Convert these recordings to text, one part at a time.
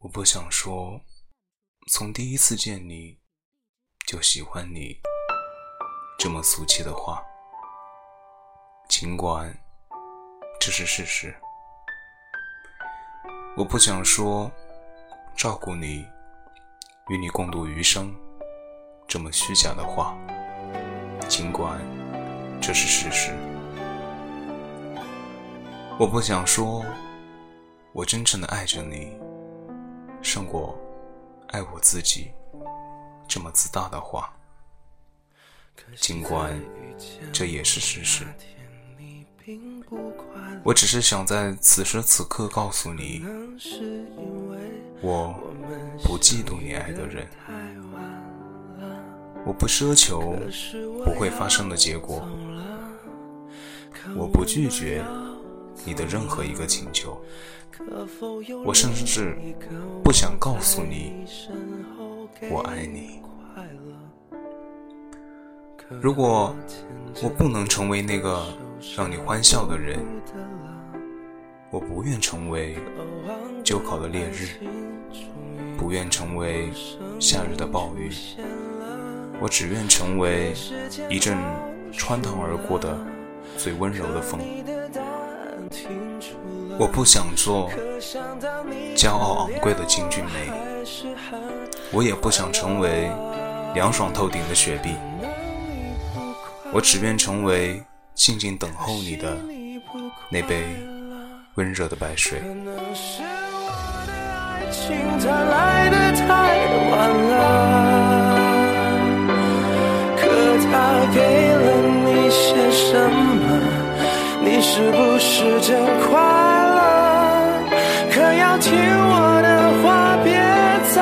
我不想说，从第一次见你就喜欢你这么俗气的话，尽管这是事实。我不想说，照顾你，与你共度余生这么虚假的话，尽管这是事实。我不想说，我真正的爱着你。胜过爱我自己这么自大的话，尽管这也是事实。我只是想在此时此刻告诉你，我不嫉妒你爱的人，我不奢求不会发生的结果，我不拒绝你的任何一个请求。我甚至不想告诉你我爱你。如果我不能成为那个让你欢笑的人，我不愿成为旧考的烈日，不愿成为夏日的暴雨，我只愿成为一阵穿堂而过的最温柔的风。我不想做骄傲昂贵的金骏眉，我也不想成为凉爽透顶的雪碧，我只愿成为静静等候你的那杯温热的白水。可他给了你些什么？你是不是真快乐？可要？听我的话，别再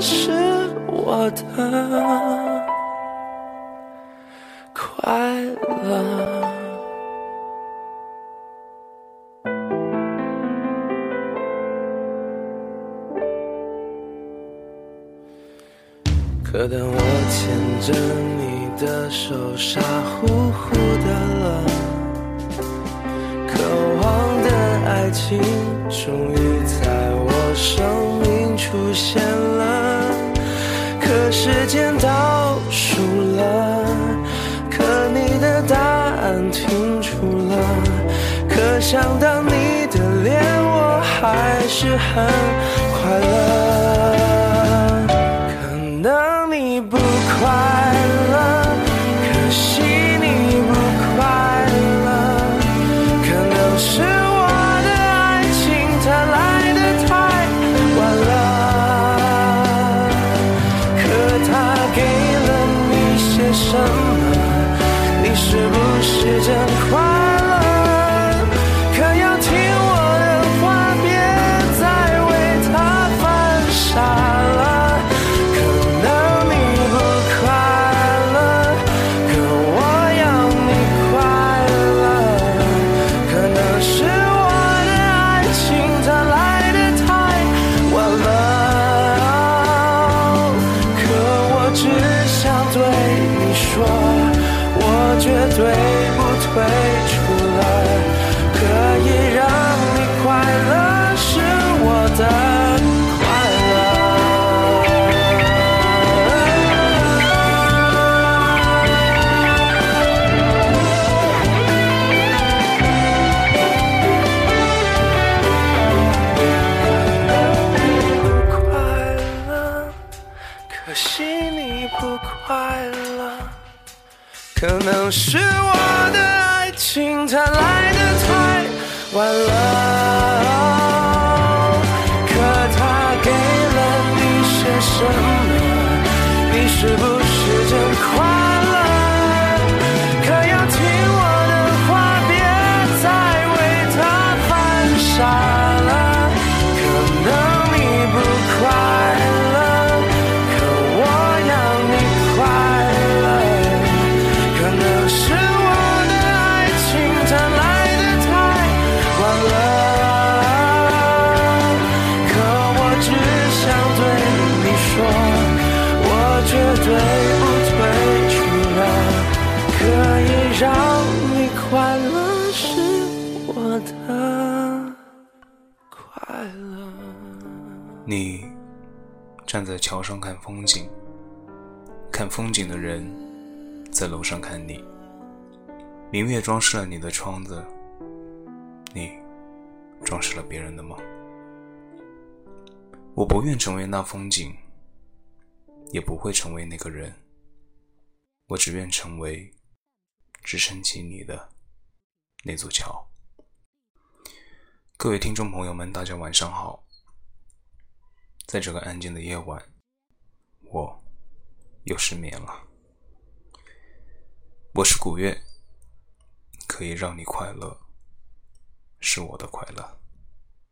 是我的快乐。可当我牵着你的手，傻乎乎的了，渴望的爱情终于在我。生命出现了，想到你的脸，我还是很快乐。可能你不快乐，可惜你不快乐。可能是我的爱情它来的太晚了。可他给了你些什么？对你说，我绝对不退出来。可能是我的爱情它来的太晚了，我只想对你说，我绝对不退出了。可以让你快乐是我的快乐。你站在桥上看风景，看风景的人在楼上看你。明月装饰了你的窗子，你装饰了别人的梦。我不愿成为那风景，也不会成为那个人。我只愿成为支撑起你的那座桥。各位听众朋友们，大家晚上好。在这个安静的夜晚，我又失眠了。我是古月。可以让你快乐，是我的快乐。